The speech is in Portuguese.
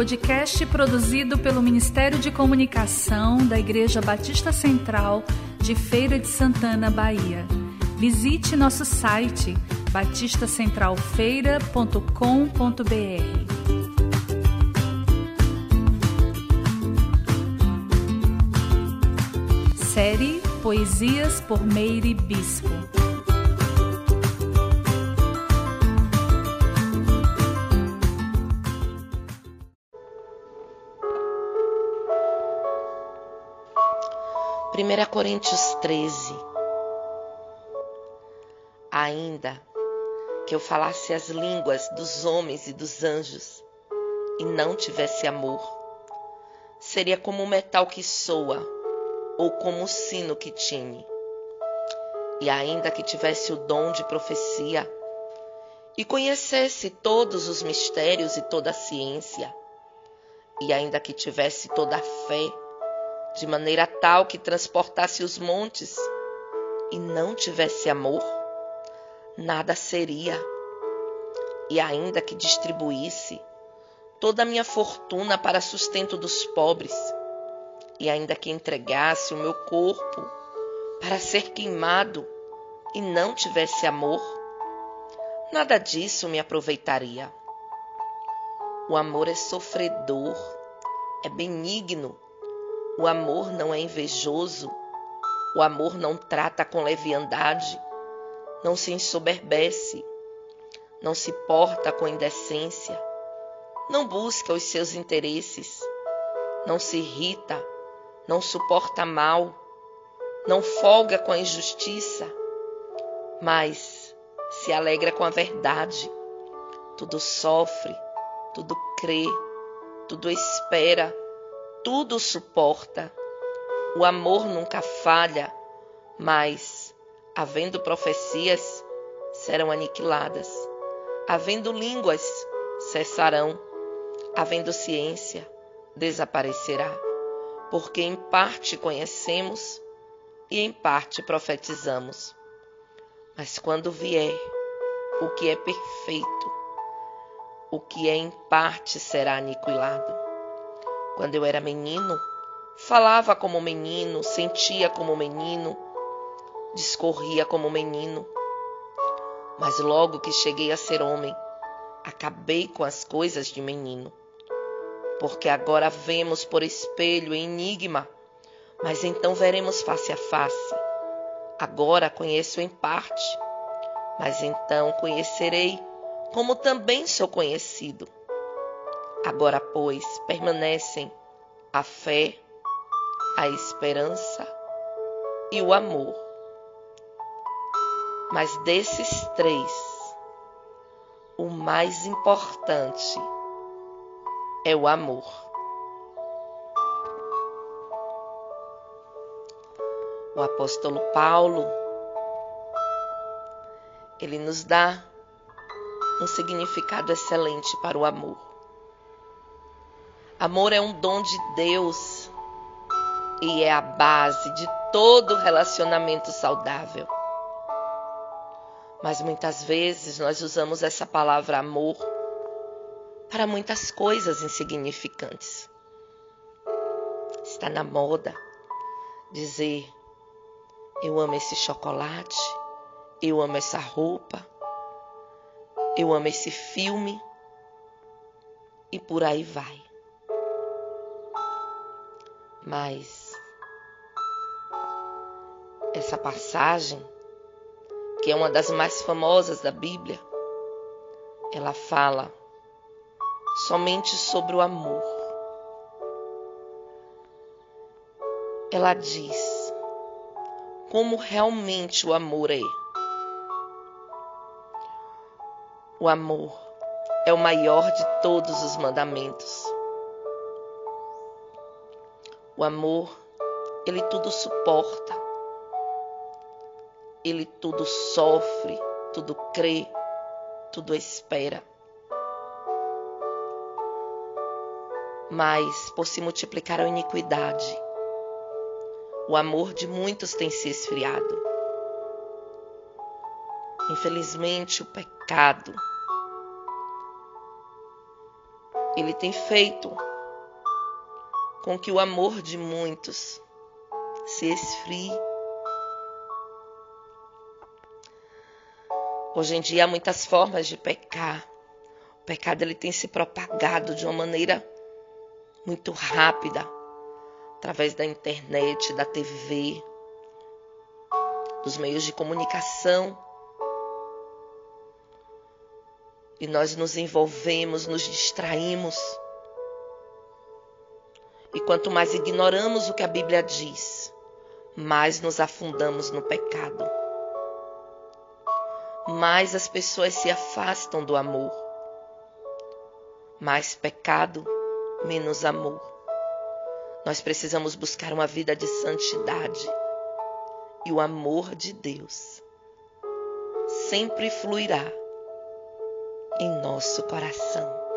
podcast produzido pelo Ministério de Comunicação da Igreja Batista Central de Feira de Santana, Bahia. Visite nosso site batistacentralfeira.com.br. Série Poesias por Meire Bispo. Primeira Coríntios 13. Ainda que eu falasse as línguas dos homens e dos anjos e não tivesse amor, seria como o metal que soa ou como o sino que tine. E ainda que tivesse o dom de profecia e conhecesse todos os mistérios e toda a ciência, e ainda que tivesse toda a fé, de maneira tal que transportasse os montes, e não tivesse amor, nada seria. E ainda que distribuísse toda a minha fortuna para sustento dos pobres, e ainda que entregasse o meu corpo para ser queimado e não tivesse amor, nada disso me aproveitaria. O amor é sofredor, é benigno, o amor não é invejoso, o amor não trata com leviandade, não se ensoberbece, não se porta com indecência, não busca os seus interesses, não se irrita, não suporta mal, não folga com a injustiça, mas se alegra com a verdade. Tudo sofre, tudo crê, tudo espera, tudo suporta. O amor nunca falha, mas, havendo profecias, serão aniquiladas. Havendo línguas, cessarão. Havendo ciência, desaparecerá porque em parte conhecemos e em parte profetizamos. Mas quando vier o que é perfeito, o que é em parte será aniquilado. Quando eu era menino, falava como menino, sentia como menino, discorria como menino. Mas logo que cheguei a ser homem, acabei com as coisas de menino porque agora vemos por espelho enigma, mas então veremos face a face. Agora conheço em parte, mas então conhecerei como também sou conhecido. Agora, pois, permanecem a fé, a esperança e o amor. Mas desses três, o mais importante é o amor. O apóstolo Paulo, ele nos dá um significado excelente para o amor. Amor é um dom de Deus e é a base de todo relacionamento saudável. Mas muitas vezes nós usamos essa palavra amor para muitas coisas insignificantes. Está na moda dizer: eu amo esse chocolate, eu amo essa roupa, eu amo esse filme e por aí vai. Mas essa passagem, que é uma das mais famosas da Bíblia, ela fala somente sobre o amor. Ela diz como realmente o amor é. O amor é o maior de todos os mandamentos. O amor, ele tudo suporta, ele tudo sofre, tudo crê, tudo espera. mas por se multiplicar a iniquidade, o amor de muitos tem se esfriado. Infelizmente, o pecado ele tem feito com que o amor de muitos se esfrie. Hoje em dia há muitas formas de pecar. O pecado ele tem se propagado de uma maneira muito rápida, através da internet, da TV, dos meios de comunicação. E nós nos envolvemos, nos distraímos. E quanto mais ignoramos o que a Bíblia diz, mais nos afundamos no pecado. Mais as pessoas se afastam do amor. Mais pecado, menos amor. Nós precisamos buscar uma vida de santidade. E o amor de Deus sempre fluirá em nosso coração.